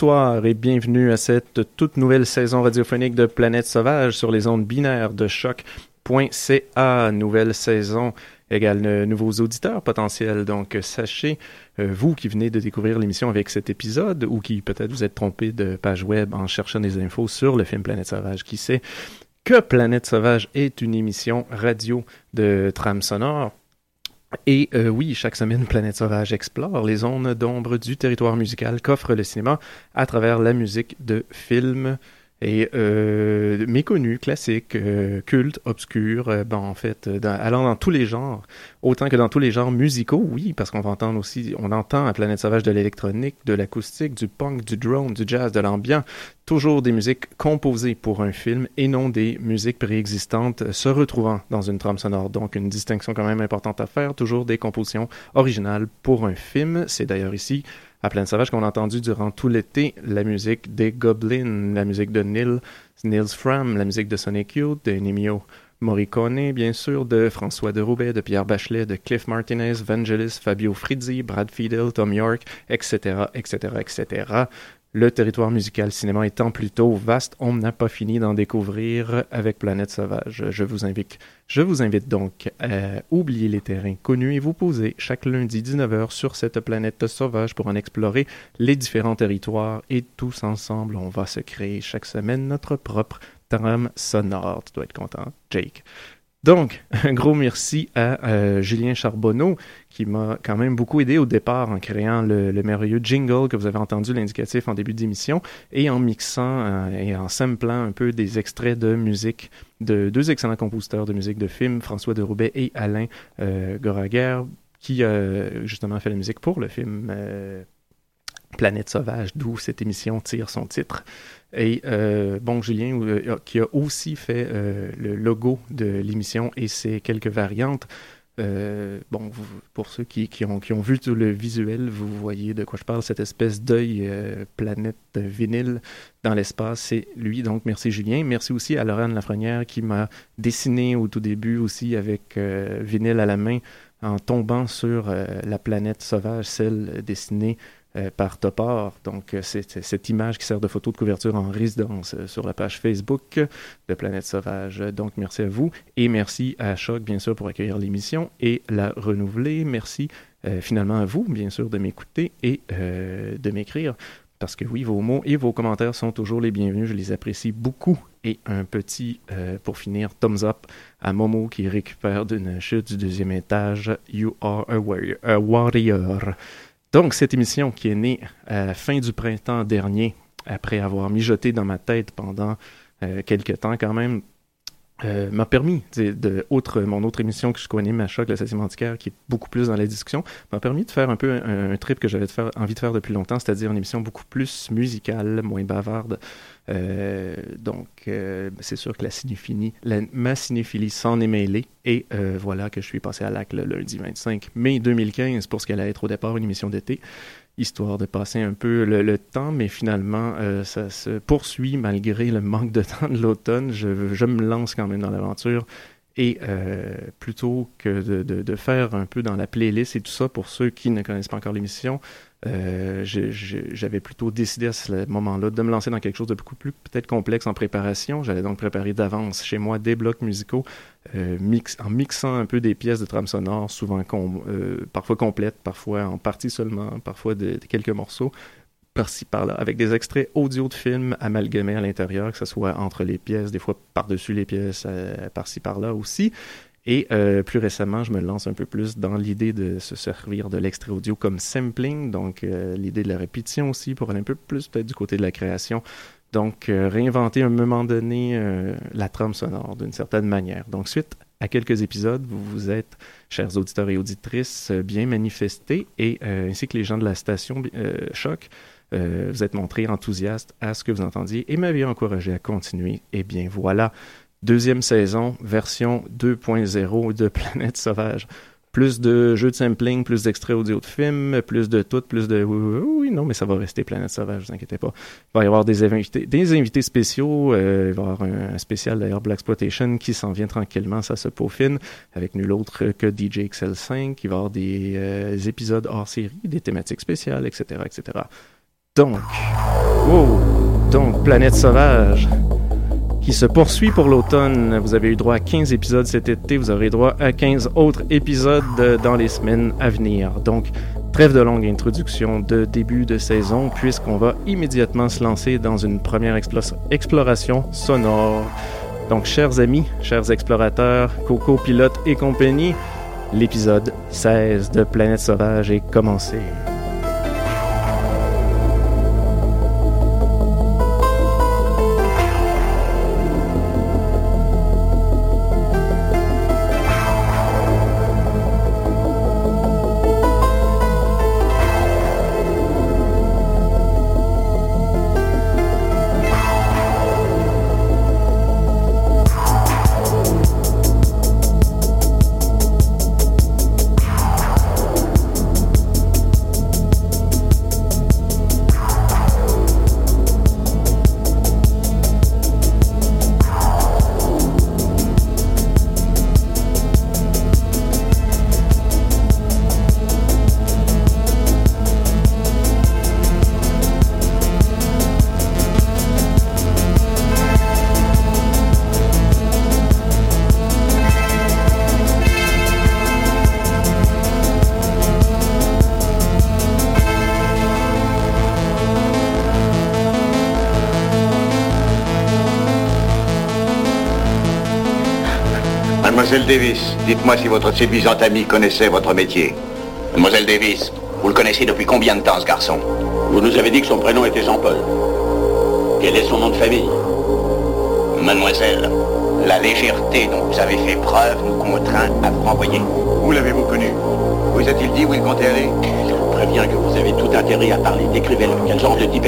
Bonsoir et bienvenue à cette toute nouvelle saison radiophonique de Planète Sauvage sur les ondes binaires de choc.ca. Nouvelle saison égale nouveaux auditeurs potentiels. Donc, sachez, euh, vous qui venez de découvrir l'émission avec cet épisode ou qui peut-être vous êtes trompé de page web en cherchant des infos sur le film Planète Sauvage, qui sait que Planète Sauvage est une émission radio de trame sonore et euh, oui, chaque semaine, Planète Sauvage explore les zones d'ombre du territoire musical qu'offre le cinéma à travers la musique de films et euh, méconnus, classiques, euh, cultes, obscurs, euh, ben, en fait, euh, dans, allant dans tous les genres, autant que dans tous les genres musicaux, oui, parce qu'on va entendre aussi, on entend à Planète Sauvage de l'électronique, de l'acoustique, du punk, du drone, du jazz, de l'ambiance, toujours des musiques composées pour un film et non des musiques préexistantes se retrouvant dans une trame sonore. Donc une distinction quand même importante à faire, toujours des compositions originales pour un film. C'est d'ailleurs ici à Pleine Sauvage qu'on a entendu durant tout l'été la musique des Goblins, la musique de Neil, Nils Fram, la musique de Sonic Youth, de Ennio Morricone, bien sûr, de François de Roubaix, de Pierre Bachelet, de Cliff Martinez, Vangelis, Fabio Frizzi, Brad Fiedel, Tom York, etc., etc., etc. Le territoire musical cinéma étant plutôt vaste, on n'a pas fini d'en découvrir avec Planète Sauvage. Je vous invite, je vous invite donc à oublier les terrains connus et vous poser chaque lundi 19h sur cette planète sauvage pour en explorer les différents territoires et tous ensemble, on va se créer chaque semaine notre propre trame sonore. Tu dois être content, Jake. Donc, un gros merci à euh, Julien Charbonneau qui m'a quand même beaucoup aidé au départ en créant le, le merveilleux jingle que vous avez entendu l'indicatif en début d'émission et en mixant euh, et en samplant un peu des extraits de musique de deux excellents compositeurs de musique de film, François de Roubaix et Alain euh, Goraguer, qui a justement fait la musique pour le film euh, Planète Sauvage, d'où cette émission tire son titre. Et euh, bon, Julien, euh, qui a aussi fait euh, le logo de l'émission et ses quelques variantes, bon, pour ceux qui, ont, vu tout le visuel, vous voyez de quoi je parle, cette espèce d'œil planète vinyle dans l'espace, c'est lui. Donc, merci Julien. Merci aussi à Laurent Lafrenière qui m'a dessiné au tout début aussi avec vinyle à la main en tombant sur la planète sauvage, celle dessinée par Topor. Donc, euh, c'est cette image qui sert de photo de couverture en résidence euh, sur la page Facebook de Planète Sauvage. Donc, merci à vous et merci à Choc, bien sûr, pour accueillir l'émission et la renouveler. Merci finalement à vous, bien sûr, de m'écouter et de m'écrire. Parce que oui, vos mots et vos commentaires sont toujours les bienvenus. Je les apprécie beaucoup. Et un petit, pour finir, thumbs up à Momo qui récupère d'une chute du deuxième étage. You are. A warrior. Donc, cette émission qui est née à la fin du printemps dernier, après avoir mijoté dans ma tête pendant euh, quelques temps quand même, euh, m'a permis, de, outre mon autre émission que je connais, ma choc, la société antiquaire, qui est beaucoup plus dans la discussion, m'a permis de faire un peu un, trip que j'avais envie de faire depuis longtemps, c'est-à-dire une émission beaucoup plus musicale, moins bavarde. Euh, donc, euh, c'est sûr que la cinéphilie, la, ma cinéphilie s'en est mêlée, et voilà que je suis passé à l'acte le lundi 25 mai 2015 pour ce qu'elle allait être au départ une émission d'été histoire de passer un peu le, temps, mais finalement, euh, ça se poursuit malgré le manque de temps de l'automne. Je, me lance quand même dans l'aventure. Et euh, plutôt que de, de, de, faire un peu dans la playlist et tout ça, pour ceux qui ne connaissent pas encore l'émission, euh, j'avais plutôt décidé à ce moment-là de me lancer dans quelque chose de beaucoup plus peut-être complexe en préparation. J'allais donc préparer d'avance chez moi des blocs musicaux euh, mix, en mixant un peu des pièces de trame sonore, souvent euh, parfois complètes, parfois en partie seulement, parfois de, quelques morceaux par-ci par-là, avec des extraits audio de films amalgamés à l'intérieur, que ce soit entre les pièces, des fois par-dessus les pièces, par-ci par-là aussi. Et euh, plus récemment, je me lance un peu plus dans l'idée de se servir de l'extrait audio comme sampling, donc euh, l'idée de la répétition aussi pour aller un peu plus peut-être du côté de la création. Donc euh, réinventer à un moment donné la trame sonore d'une certaine manière. Donc suite à quelques épisodes, vous vous êtes, chers auditeurs et auditrices, bien manifestés et ainsi que les gens de la station Choc, vous êtes montrés enthousiastes à ce que vous entendiez et m'avez encouragé à continuer. Et bien voilà, deuxième saison, version 2.0 de Planète Sauvage. Plus de jeux de sampling, plus d'extraits audio de films, plus de tout, plus de... Oui, non, mais ça va rester Planète Sauvage, vous inquiétez pas. Il va y avoir des invités, des invités spéciaux. Euh, il va y avoir un, spécial d'ailleurs Black Exploitation qui s'en vient tranquillement, ça se peaufine, avec nul autre que DJ XL5. Il va y avoir des euh, épisodes hors série, des thématiques spéciales, etc., etc. Donc, wow, donc Planète Sauvage qui se poursuit pour l'automne. Vous avez eu droit à 15 épisodes cet été, vous aurez droit à 15 autres épisodes dans les semaines à venir. Donc, trêve de longue introduction de début de saison, puisqu'on va immédiatement se lancer dans une première exploration sonore. Donc, chers amis, chers explorateurs, Coco, Pilote et compagnie, l'épisode 16 de Planète Sauvage est commencé. Mademoiselle Davis, dites-moi si votre séduisante amie connaissait votre métier. Mademoiselle Davis, vous le connaissez depuis combien de temps, ce garçon? Vous nous avez dit que son prénom était Jean-Paul. Quel est son nom de famille? Mademoiselle, la légèreté dont vous avez fait preuve nous contraint à vous renvoyer. Où l'avez-vous connu? Vous a-t-il dit où il comptait aller? Je vous préviens que vous avez tout intérêt à parler. Décrivez-le. Quel genre de type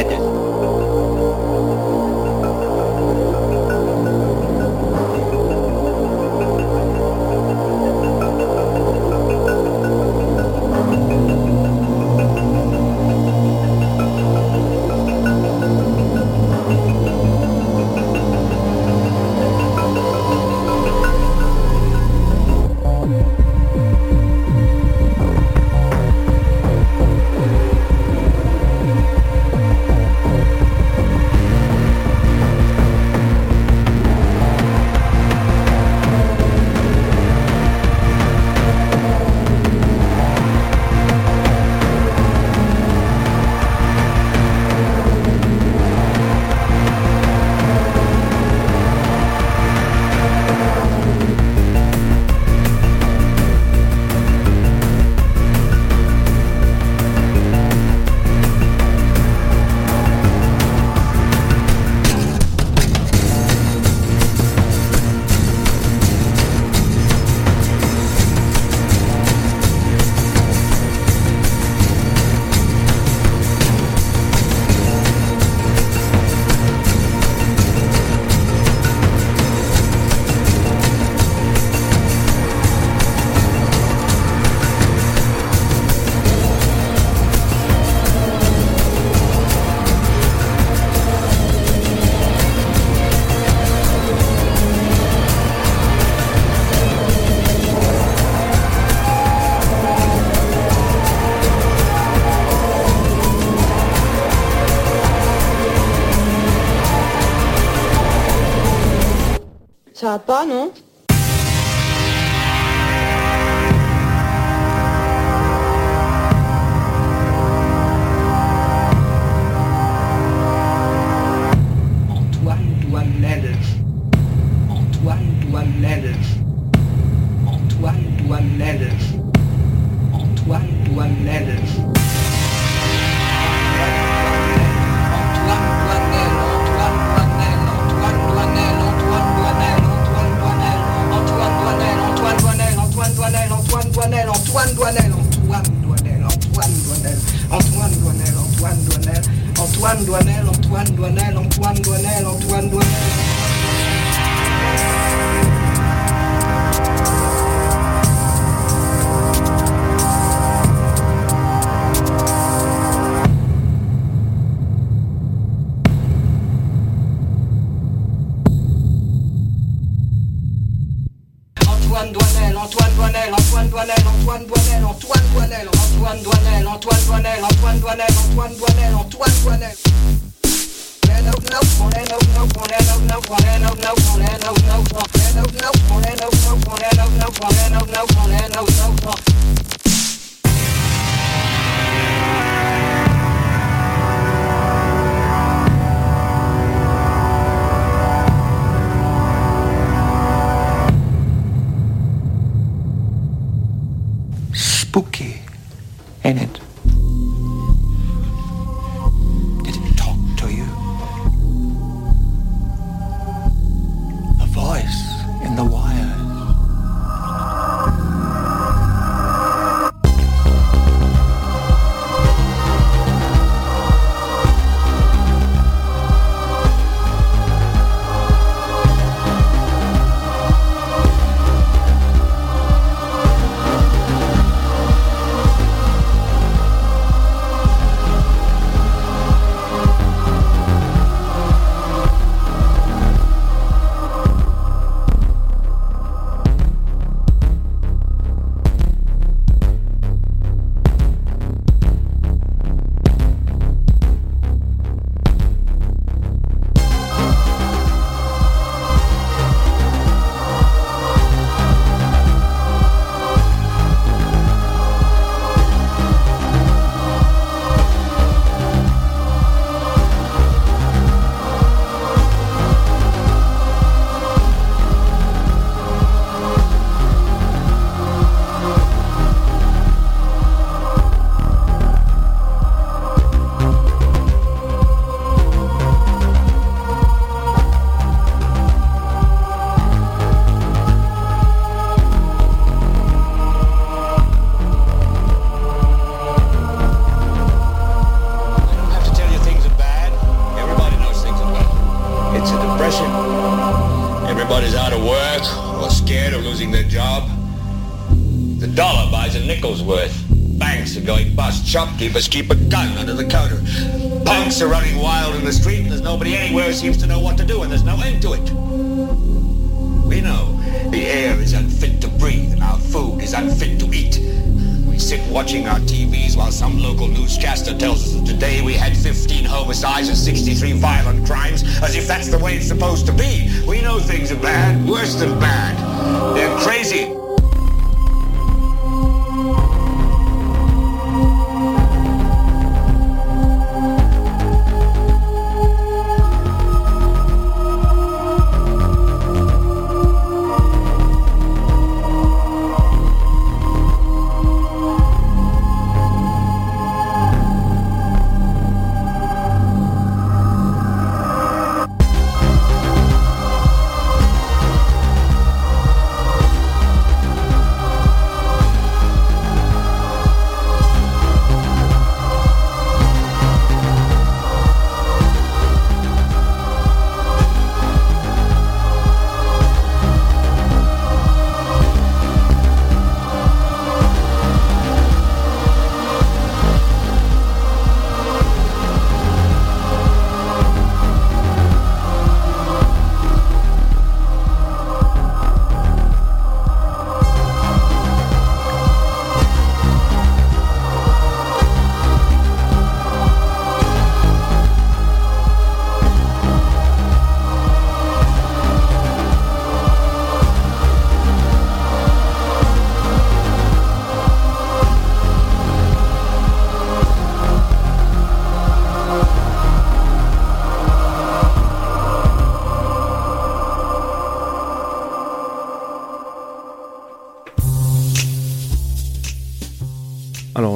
out. It's a depression. Everybody's out of work or scared of losing their job. The dollar buys a nickel's worth. Banks are going bust. Shopkeepers keep a gun under the counter. Punks are running wild in the street and there's nobody anywhere who seems to know what to do and there's no end to it. We know the air is unfit to breathe and our food is unfit to eat. We sit watching our TVs while some local newscaster tells us that today we had 15 homicides and 63 violent crimes, as if that's the way it's supposed to be. We know things are bad, worse than bad. They're crazy.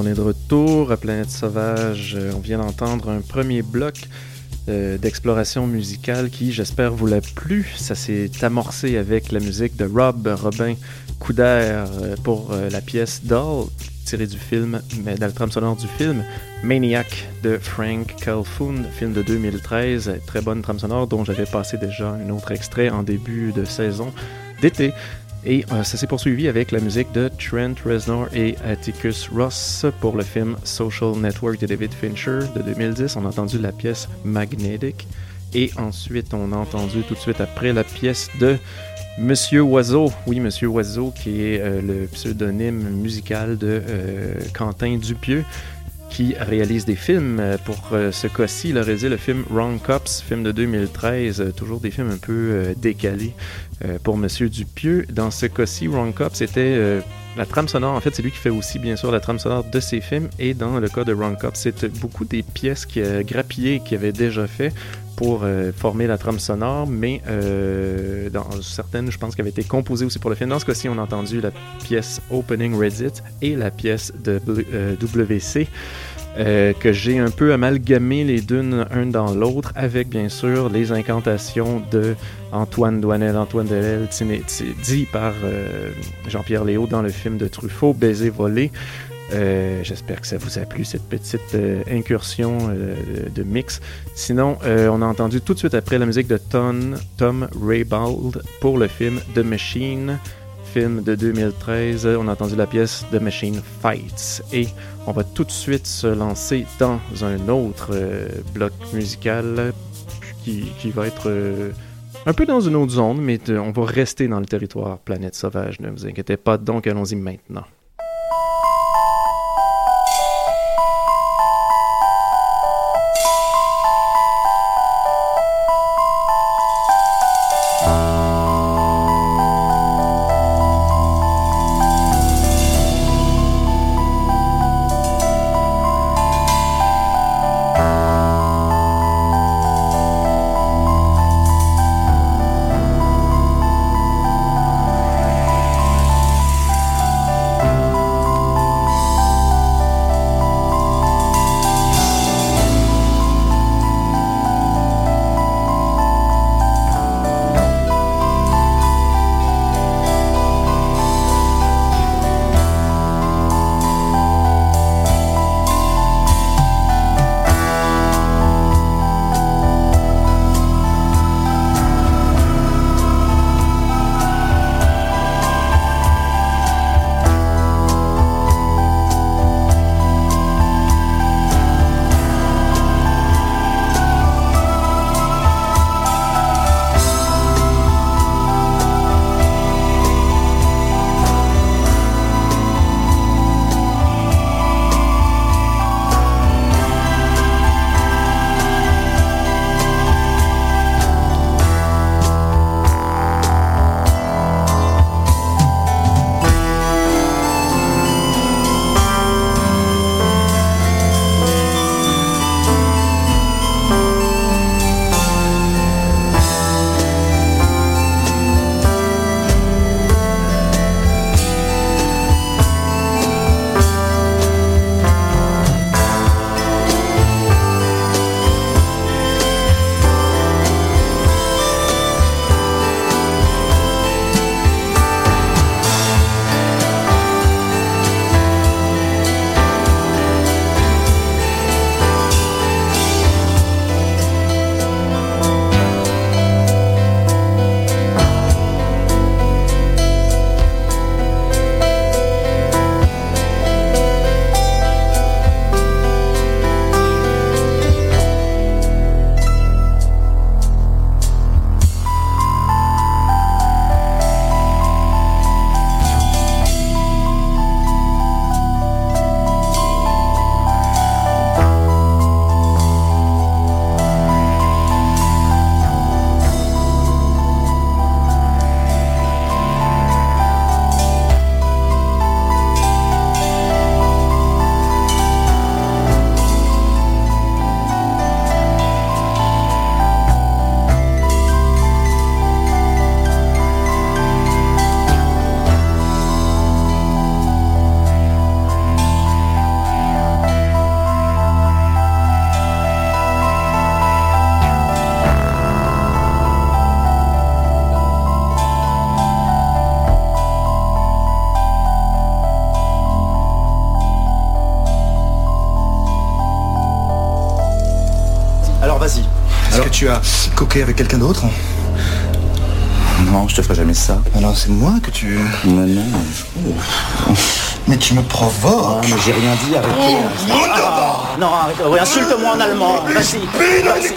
On est de retour à Planète Sauvage. Euh, on vient d'entendre un premier bloc euh, d'exploration musicale qui, j'espère, vous l'a plu. Ça s'est amorcé avec la musique de Rob Robin Couder euh, pour la pièce Doll, tirée du film, mais dans le trame sonore du film Maniac de Frank Calhoun, film de 2013. Très bonne trame sonore dont j'avais passé déjà un autre extrait en début de saison d'été. Et euh, ça s'est poursuivi avec la musique de Trent Reznor et Atticus Ross pour le film Social Network de David Fincher de 2010. On a entendu la pièce Magnetic. Et ensuite, on a entendu tout de suite après la pièce de Monsieur Oiseau. Oui, Monsieur Oiseau, qui est euh, le pseudonyme musical de euh, Quentin Dupieux qui réalise des films. Pour ce cas-ci, il a réalisé le film Wrong Cops, film de 2013, toujours des films un peu décalés euh, pour Monsieur Dupieux. Dans ce cas-ci, Wrong Cop, c'était euh, la trame sonore. En fait, c'est lui qui fait aussi, bien sûr, la trame sonore de ses films. Et dans le cas de Wrong Cop, c'est beaucoup des pièces qui a grappillé qu'il avait déjà fait pour euh, former la trame sonore, mais dans certaines, je pense, qui avaient été composées aussi pour le film. Dans ce cas-ci, on a entendu la pièce Opening Reddit et la pièce de WC. Euh, que j'ai un peu amalgamé les deux un dans l'autre avec bien sûr les incantations de Antoine Douanel, Antoine Delel, dit par euh, Jean-Pierre Léo dans le film de Truffaut, Baiser volé. Euh, j'espère que ça vous a plu cette petite incursion de mix. Sinon, on a entendu tout de suite après la musique de Tom, Tom Raybald pour le film The Machine film de 2013. On a entendu la pièce The Machine Fights. Et on va tout de suite se lancer dans un autre euh, bloc musical qui, va être euh, un peu dans une autre zone, mais on va rester dans le territoire planète sauvage. Ne vous inquiétez pas. Donc allons-y maintenant. Coqué avec quelqu'un d'autre Non, je te ferai jamais ça. Alors c'est moi que tu... Mais non. Mais tu me provoques. Ah, mais j'ai rien dit, arrêtez. Ah, non, arrête. Oui, insulte-moi en allemand. Vas-y. Vas-y.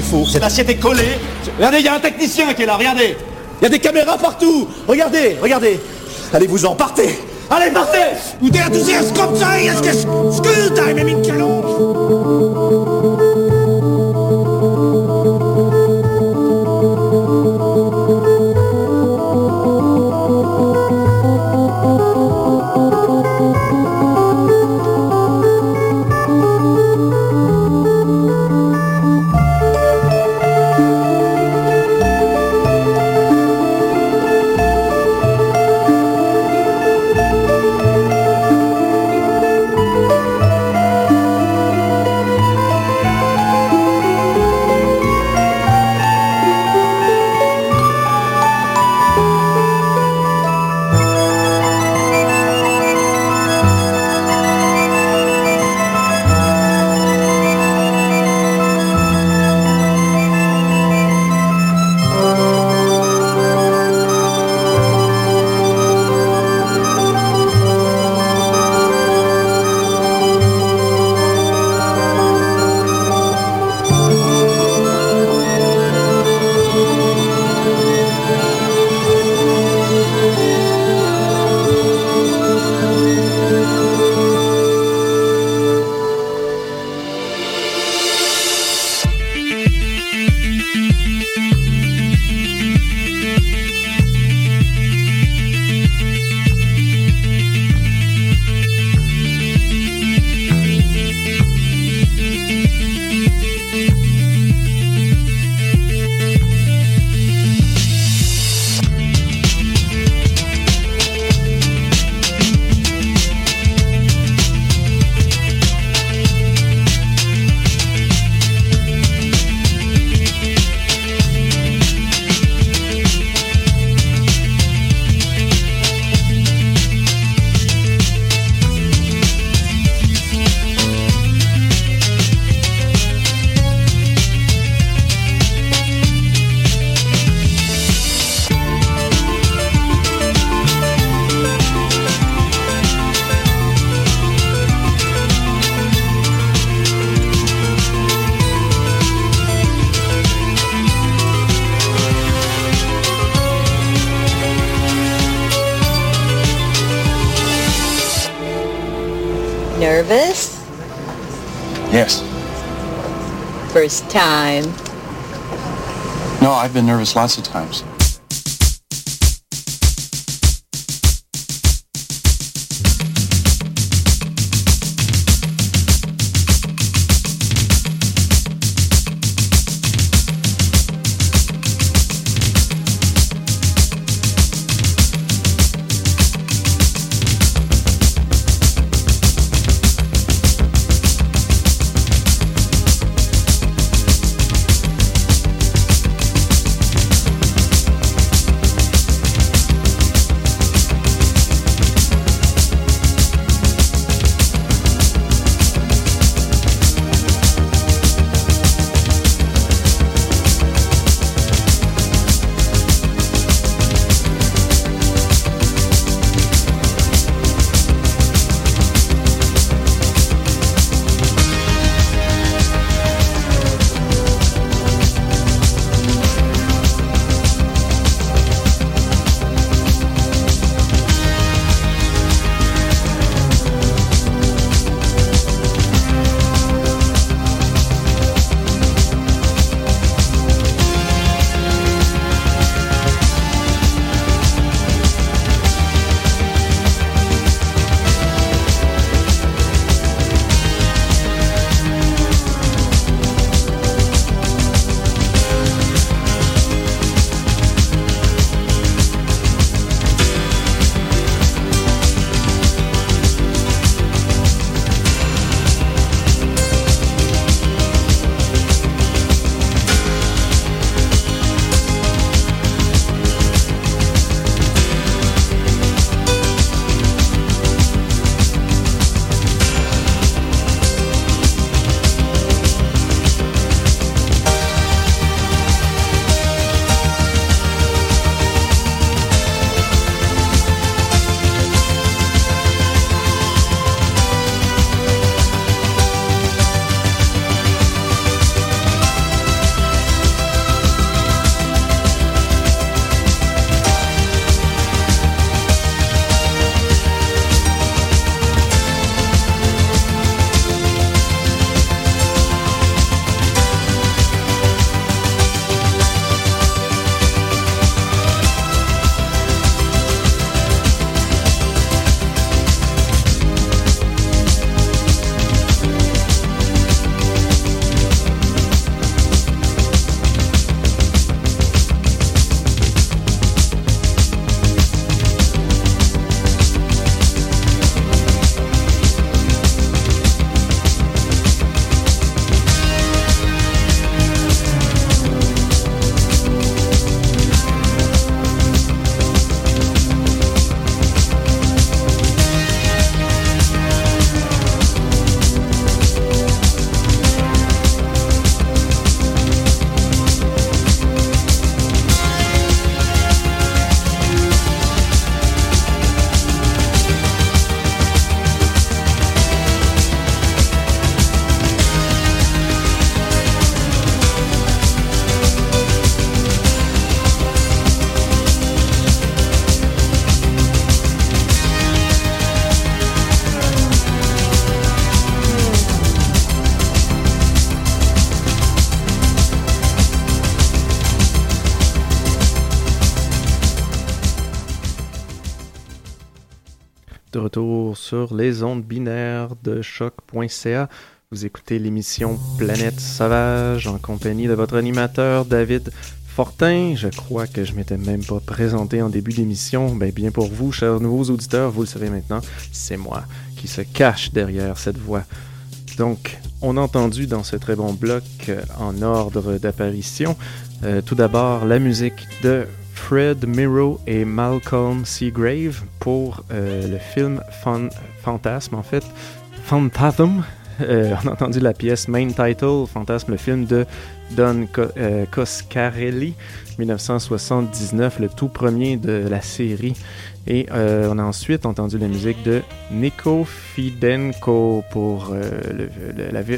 Orange est faux. Cette assiette est collée. Regardez, il y a un technicien qui est là, regardez. Il y a des caméras partout. Regardez, regardez. Allez-vous-en, partez. Allez, partez First time. No, I've been nervous lots of times. Les ondes binaires de choc.ca. Vous écoutez l'émission Planète Sauvage en compagnie de votre animateur David Fortin. Je crois que je m'étais même pas présenté en début d'émission. Ben, bien pour vous, chers nouveaux auditeurs, vous le savez maintenant, c'est moi qui se cache derrière cette voix. Donc, on a entendu dans ce très bon bloc euh, en ordre d'apparition, euh, tout d'abord la musique de Fred Miro et Malcolm Seagrave pour euh, le film Fantasme, en fait, Phantasm. Euh, on a entendu la pièce Main Title, Fantasme, le film de Don euh, Coscarelli, 1979, le tout premier de la série. Et on a ensuite entendu la musique de Nico Fidenko pour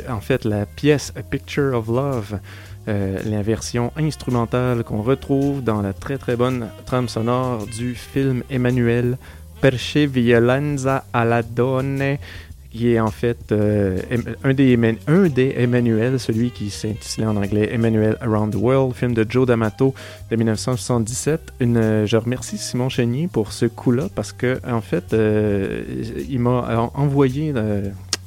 en fait la pièce A Picture of Love euh, la version instrumentale qu'on retrouve dans la très très bonne trame sonore du film Emmanuel Perche Violenza alla Donne qui est en fait euh, un, des, un des Emmanuel, celui qui s'intitulait en anglais Emmanuel Around the World, film de Joe D'Amato de 1977. Une, euh, je remercie Simon Chénier pour ce coup-là parce que en fait, euh, il m'a en- envoyé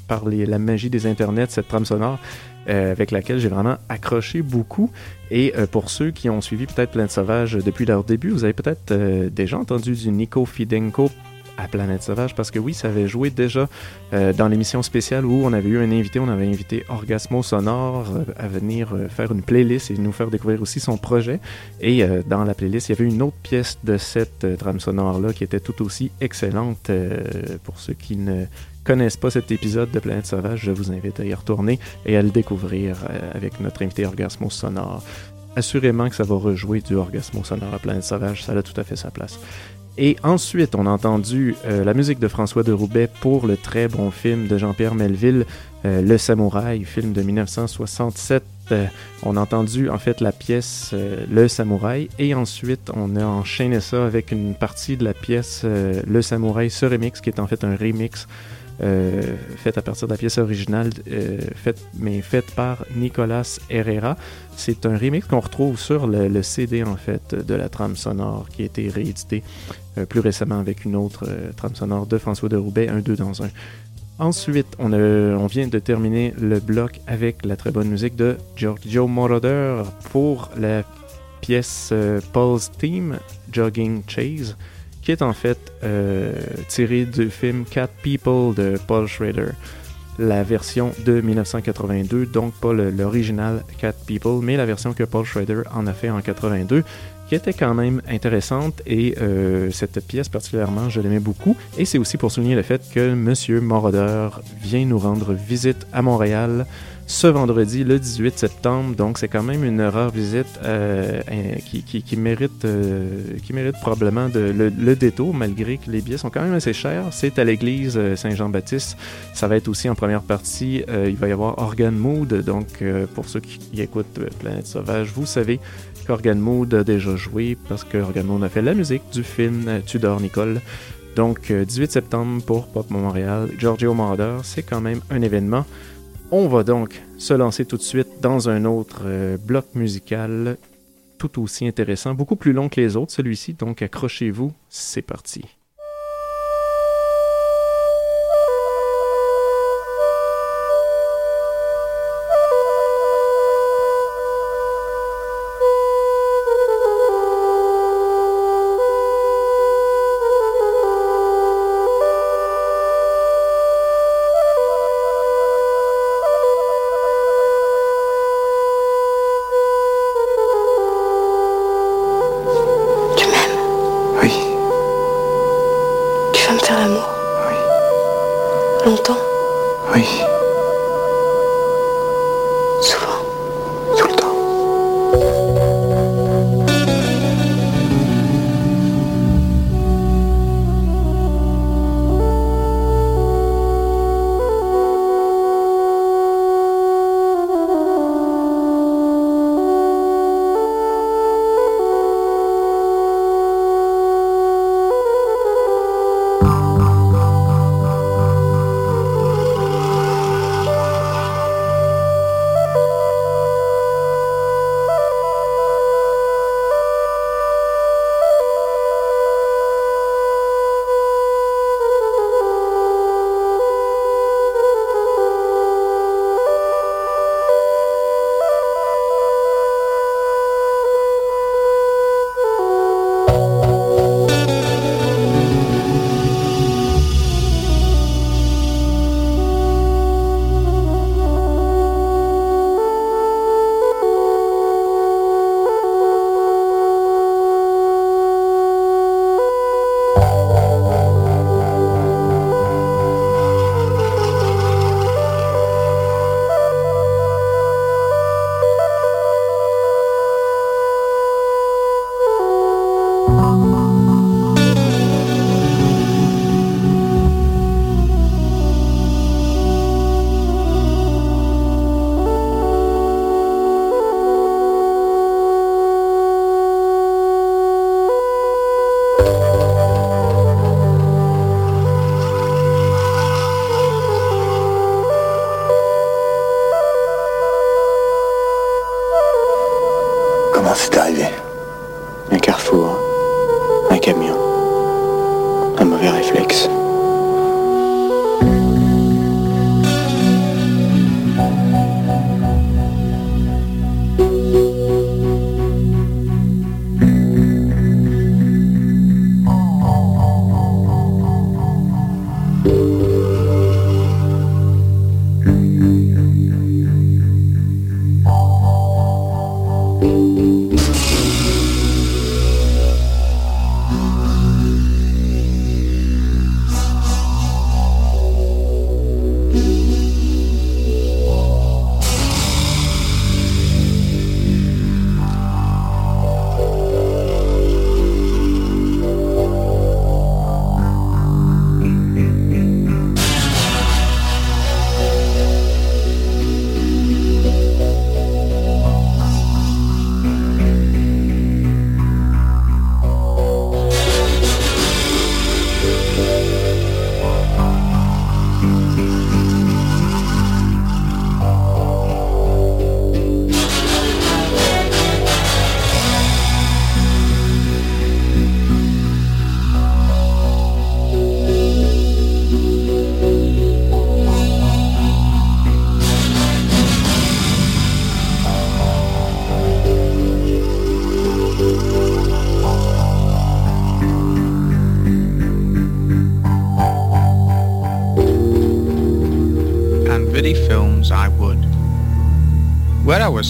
par la magie des internets cette trame sonore euh, avec laquelle j'ai vraiment accroché beaucoup. Et euh, pour ceux qui ont suivi peut-être Planète Sauvage depuis leur début, vous avez peut-être euh, déjà entendu du Nico Fidenko à Planète Sauvage parce que oui, ça avait joué déjà dans l'émission spéciale où on avait eu un invité, on avait invité Orgasmo Sonore à venir faire une playlist et nous faire découvrir aussi son projet. Et dans la playlist, il y avait une autre pièce de cette trame sonore-là qui était tout aussi excellente. pour ceux qui ne connaissent pas cet épisode de Planète Sauvage, je vous invite à y retourner et à le découvrir euh, avec notre invité Orgasmo Sonore. Assurément que ça va rejouer du Orgasmo Sonore à Planète Sauvage, ça a tout à fait sa place. Et ensuite, on a entendu euh, la musique de François de Roubaix pour le très bon film de Jean-Pierre Melville, euh, Le Samouraï, film de 1967. Euh, on a entendu en fait la pièce Le Samouraï et ensuite on a enchaîné ça avec une partie de la pièce Le Samouraï ce remix qui est en fait un remix euh, fait à partir de la pièce originale, euh, faite, mais faite par Nicolas Herrera. C'est un remix qu'on retrouve sur le, CD en fait de la trame sonore qui a été réédité euh, plus récemment avec une autre trame sonore de François de Roubaix, un 2 dans un. Ensuite, on, vient de terminer le bloc avec la très bonne musique de Giorgio Moroder pour la pièce euh, Paul's Theme, Jogging Chase, qui est en fait euh, tirée du film Cat People de Paul Schrader. La version de 1982, donc pas l'original Cat People, mais la version que Paul Schrader en a fait en 82 qui était quand même intéressante et euh, cette pièce particulièrement, je l'aimais beaucoup. Et c'est aussi pour souligner le fait que Monsieur Moroder vient nous rendre visite à Montréal ce vendredi, le 18 septembre. Donc c'est quand même une rare visite euh, euh, euh, qui mérite probablement le, détour, malgré que les billets sont quand même assez chers. C'est à l'église Saint-Jean-Baptiste. Ça va être aussi en première partie. il va y avoir Organ Mood. Donc pour ceux qui, écoutent Planète Sauvage, vous savez qu'Organ Mood a déjà joué parce que Organ Mood a fait la musique du film Tudor Nicole. Donc, euh, 18 septembre pour Pop Montréal, Giorgio Moroder, c'est quand même un événement. On va donc se lancer tout de suite dans un autre euh, bloc musical tout aussi intéressant, beaucoup plus long que les autres, celui-ci. Donc, accrochez-vous, c'est parti.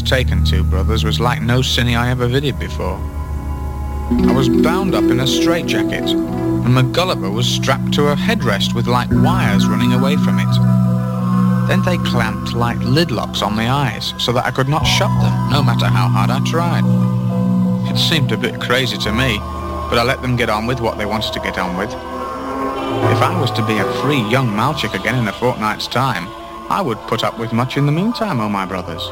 Taken to, brothers, was like no cine I ever vidded before. I was bound up in a straitjacket, and MacGulliver was strapped to a headrest with like wires running away from it. Then they clamped like lid locks on the eyes so that I could not shut them, no matter how hard I tried. It seemed a bit crazy to me, but I let them get on with what they wanted to get on with. If I was to be a free young Malchik again in a fortnight's time, I would put up with much in the meantime, oh my brothers.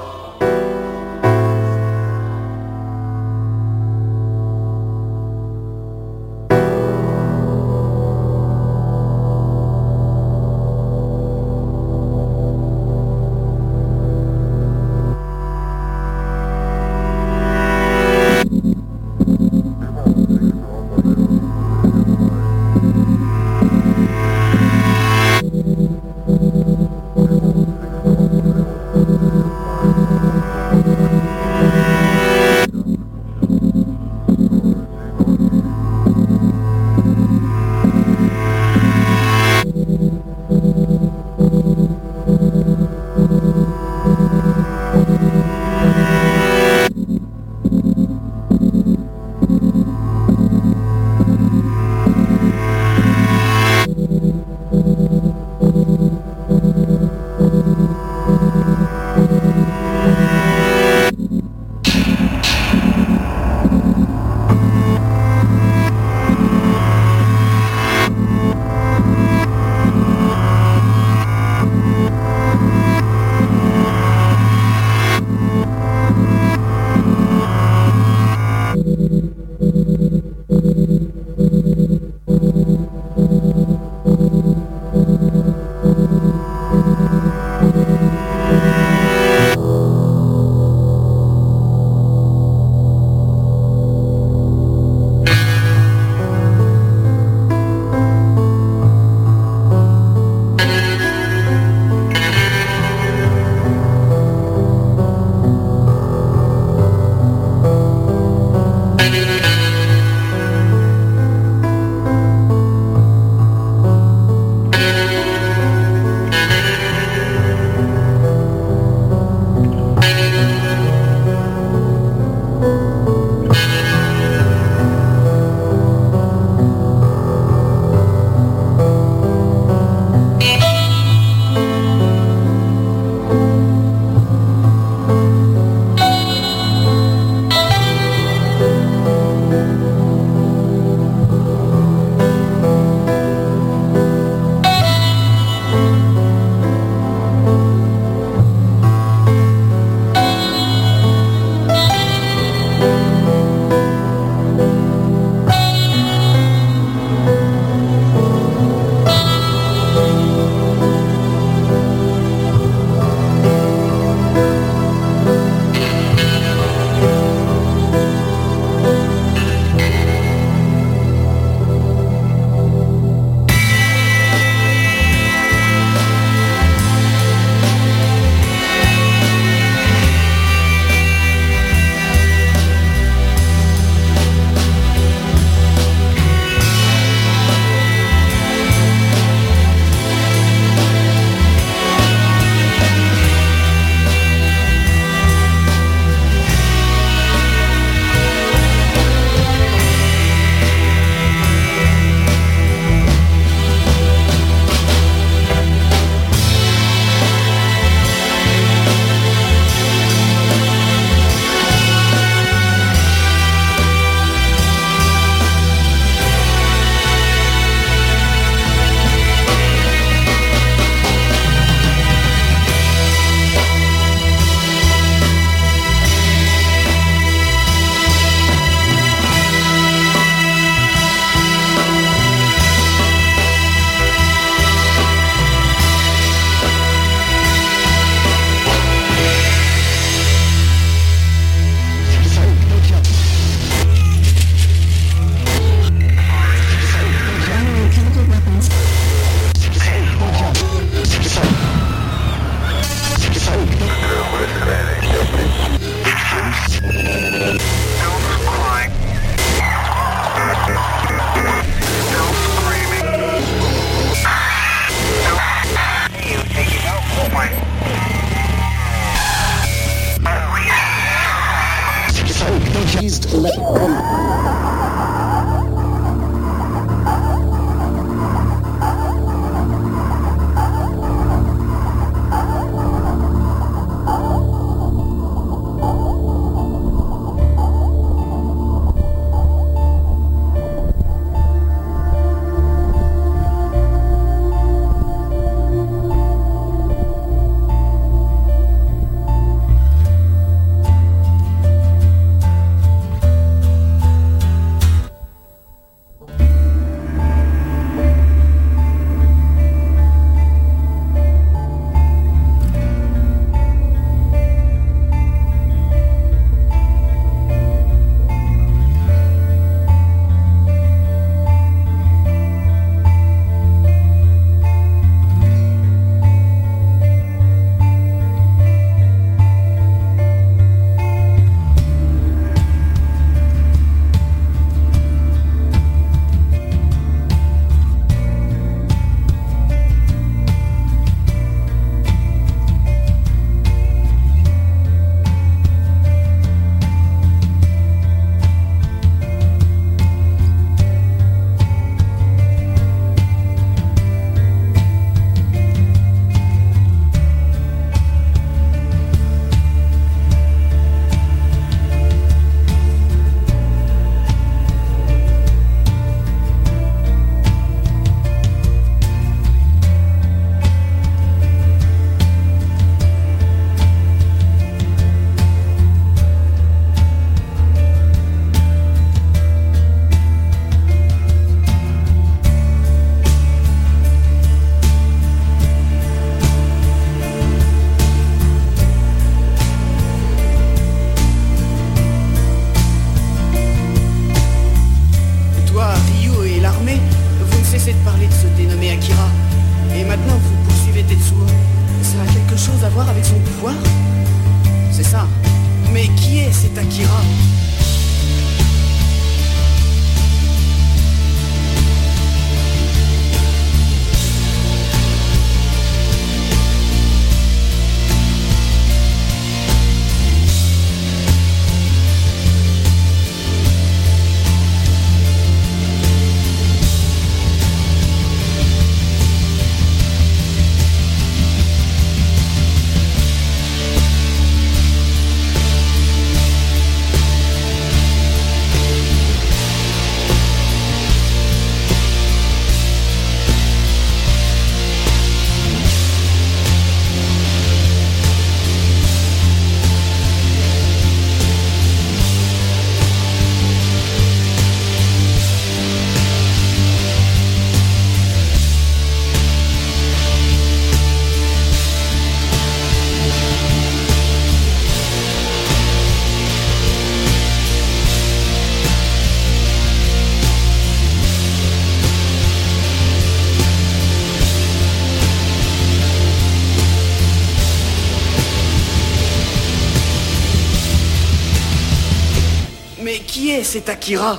Akira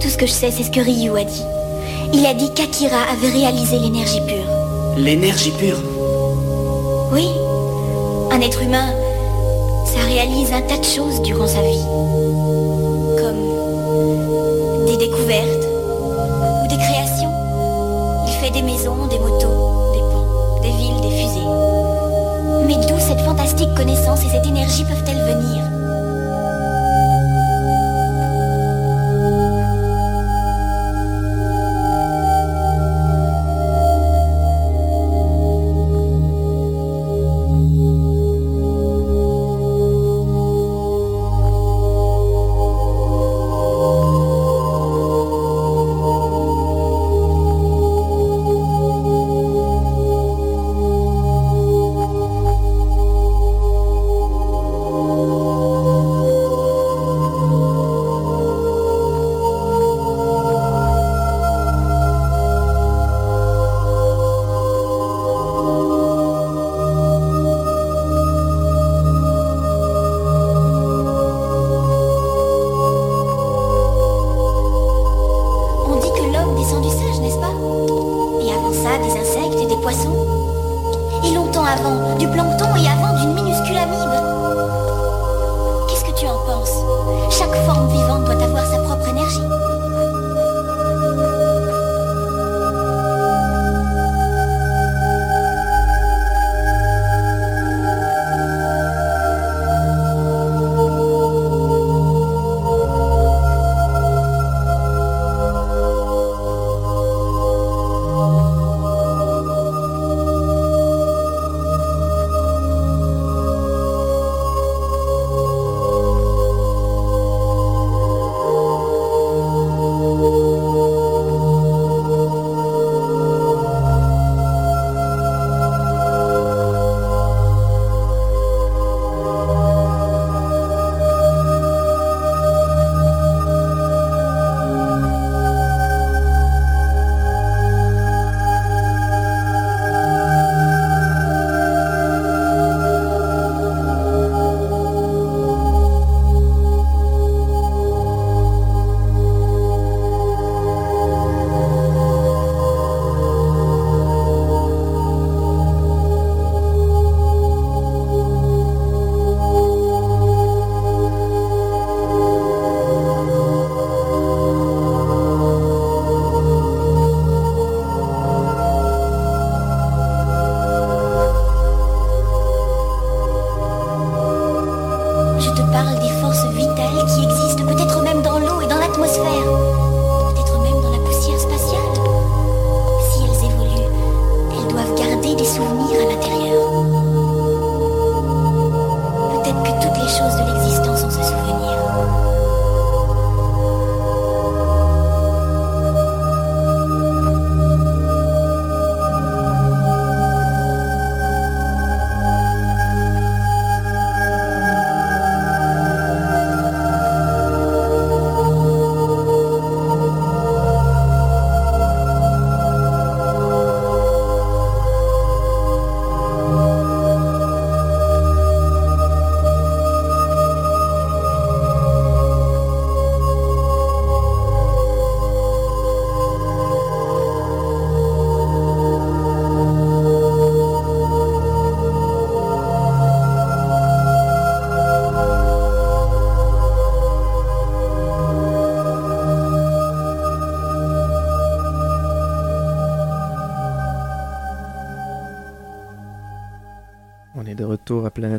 Tout ce que je sais, c'est ce que Ryu a dit. Il a dit qu'Akira avait réalisé l'énergie pure. L'énergie pure Oui. Un être humain, ça réalise un tas de choses durant sa vie. Comme des découvertes ou des créations. Il fait des maisons, des motos, des ponts, des villes, des fusées. Mais d'où cette fantastique connaissance et cette énergie peuvent-elles venir?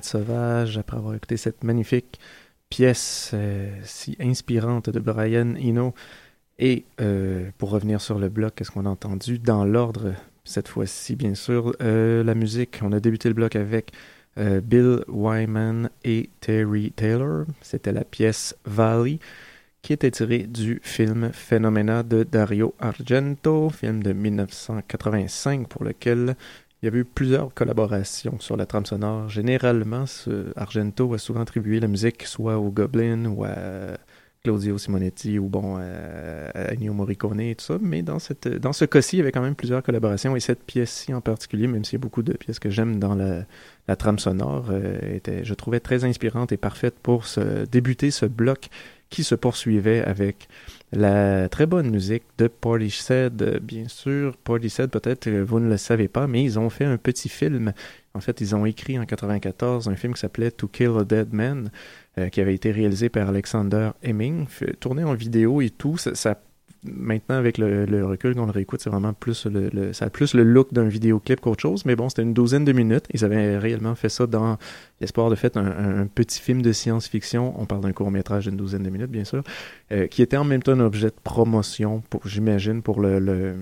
Sauvage après avoir écouté cette magnifique pièce euh, si inspirante de Brian Eno. Et euh, pour revenir sur le bloc, qu'est-ce qu'on a entendu? Dans l'ordre cette fois-ci, bien sûr, euh, la musique. On a débuté le bloc avec Bill Wyman et Terry Taylor. C'était la pièce Valley qui était tirée du film Phenomena de Dario Argento, film de 1985 pour lequel il y avait eu plusieurs collaborations sur la trame sonore. Généralement, Argento a souvent attribué la musique soit au Goblin ou à Claudio Simonetti ou bon à Ennio Morricone et tout ça, mais dans cette dans ce cas-ci, il y avait quand même plusieurs collaborations et cette pièce-ci en particulier, même s'il y a beaucoup de pièces que j'aime dans la, trame sonore, euh, était, je trouvais très inspirante et parfaite pour débuter ce bloc qui se poursuivait avec la très bonne musique de Portishead, bien sûr. Portishead, peut-être vous ne le savez pas, mais ils ont fait un petit film. En fait, ils ont écrit en 94 un film qui s'appelait To Kill a Dead Man, euh, qui avait été réalisé par Alexander Hemming, tourné en vidéo et tout. Ça maintenant avec le, le recul qu'on le réécoute, c'est vraiment plus le, le, ça a plus le look d'un vidéoclip qu'autre chose. Mais bon, c'était une douzaine de minutes. Ils avaient réellement fait ça dans l'espoir de faire un, un, petit film de science-fiction. On parle d'un court métrage d'une douzaine de minutes, bien sûr, euh, qui était en même temps un objet de promotion, j'imagine, pour le, le,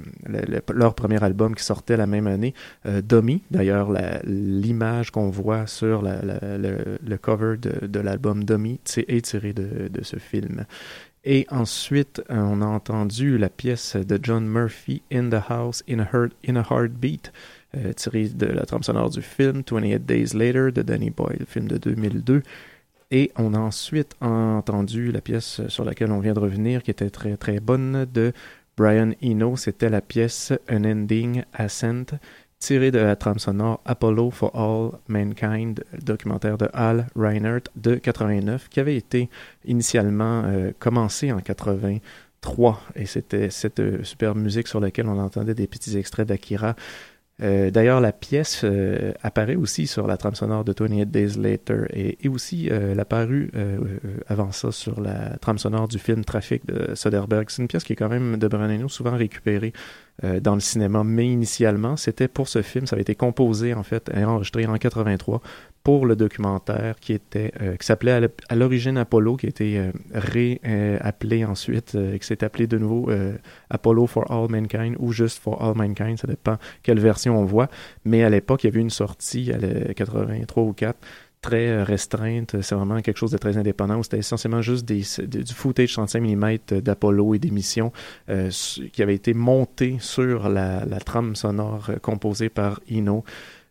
leur premier album qui sortait la même année, euh, Dummy. D'ailleurs, l'image qu'on voit sur la, le, cover de, de l'album Dummy est tirée de, de ce film. Et ensuite, on a entendu la pièce de John Murphy, In the House, In a, Heart, in a Heartbeat, euh, tirée de la trame sonore du film 28 Days Later de Danny Boyle, film de 2002. Et on a ensuite entendu la pièce sur laquelle on vient de revenir, qui était très très bonne, de Brian Eno. C'était la pièce An Ending Ascent, tiré de la trame sonore Apollo for All Mankind, documentaire de Al Reinert de 89, qui avait été initialement euh, commencé en 83. Et c'était cette euh, superbe musique sur laquelle on entendait des petits extraits d'Akira. Euh, D'ailleurs, la pièce euh, apparaît aussi sur la trame sonore de 28 Days Later et, et aussi euh, elle a paru euh, avant ça sur la trame sonore du film Trafic de Soderbergh. C'est une pièce qui est quand même de Branagh souvent récupérée dans le cinéma, mais initialement, c'était pour ce film, ça avait été composé en fait et enregistré en 83 pour le documentaire qui était euh, qui s'appelait à l'origine Apollo, qui a été euh, réappelé ensuite, euh, et qui s'est appelé de nouveau euh, Apollo for All Mankind ou juste For All Mankind, ça dépend quelle version on voit. Mais à l'époque, il y avait une sortie, à la 83 ou 4, très euh, restreinte. C'est vraiment quelque chose de très indépendant où c'était essentiellement juste des, de- du footage 35 mm d'Apollo et d'émissions euh, su- qui avait été monté sur la, la trame sonore euh, composée par Eno.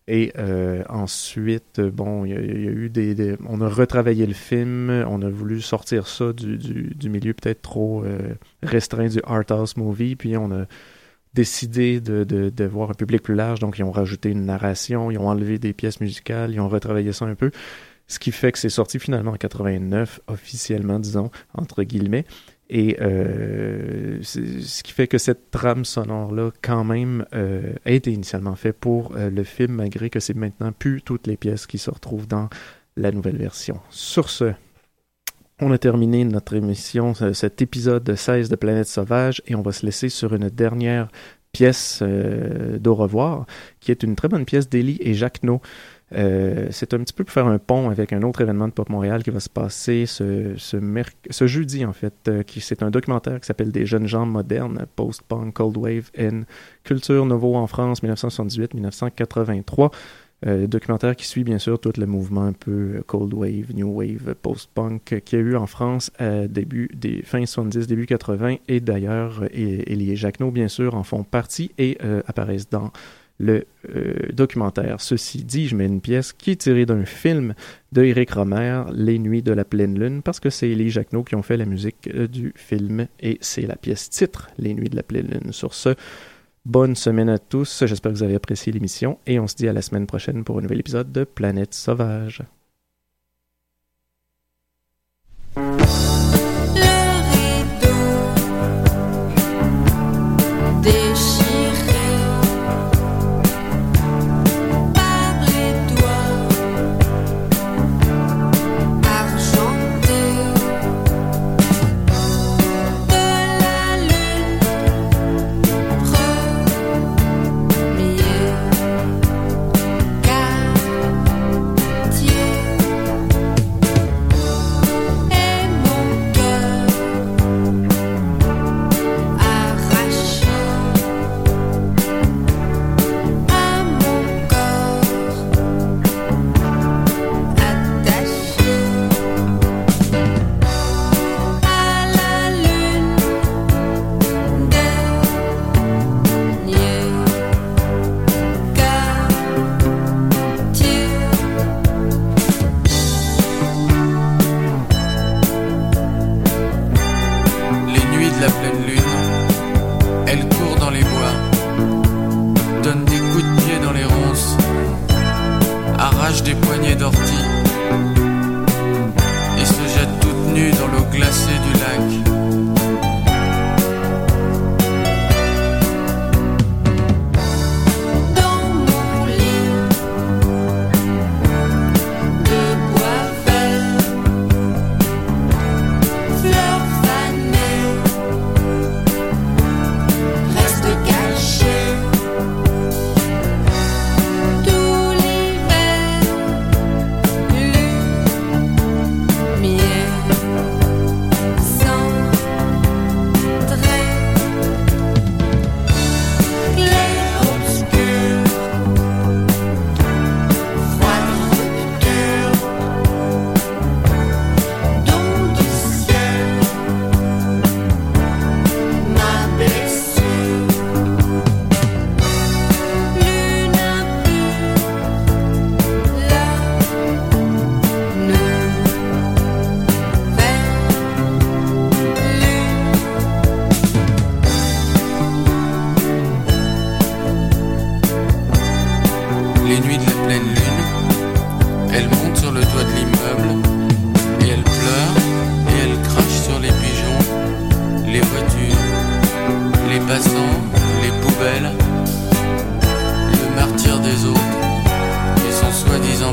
Et euh, ensuite, euh, bon, il y, a- eu des, des- On a retravaillé le film, on a voulu sortir ça du, du, du milieu peut-être trop euh, restreint du art house movie, puis on a décidé de, de, de voir un public plus large, donc ils ont rajouté une narration, ils ont enlevé des pièces musicales, ils ont retravaillé ça un peu, ce qui fait que c'est sorti finalement en 89, officiellement, disons, entre guillemets. Et euh, ce qui fait que cette trame sonore-là, quand même, euh, a été initialement fait pour euh, le film, malgré que c'est maintenant plus toutes les pièces qui se retrouvent dans la nouvelle version. Sur ce, on a terminé notre émission, ce- cet épisode 16 de Planète Sauvage, et on va se laisser sur une dernière pièce euh, d'au revoir, qui est une très bonne pièce d'Élie et Jacques. Euh, c'est un petit peu pour faire un pont avec un autre événement de Pop Montréal qui va se passer ce, jeudi, en fait. euh, C'est un documentaire qui s'appelle Des jeunes gens modernes, post-punk, cold wave and culture nouveau en France, 1978-1983. Euh, documentaire qui suit bien sûr tout le mouvement un peu cold wave, new wave, post-punk qu'il y a eu en France à début des fin 70, début 80 et d'ailleurs Elie et Jacquenot bien sûr en font partie et apparaissent dans le euh, documentaire. Ceci dit, je mets une pièce qui est tirée d'un film de Eric Romer, Les Nuits de la pleine lune, parce que c'est Elie Jacquenot qui ont fait la musique euh, du film et c'est la pièce titre, Les Nuits de la pleine lune. Sur ce, bonne semaine à tous. J'espère que vous avez apprécié l'émission et on se dit à la semaine prochaine pour un nouvel épisode de Planète Sauvage.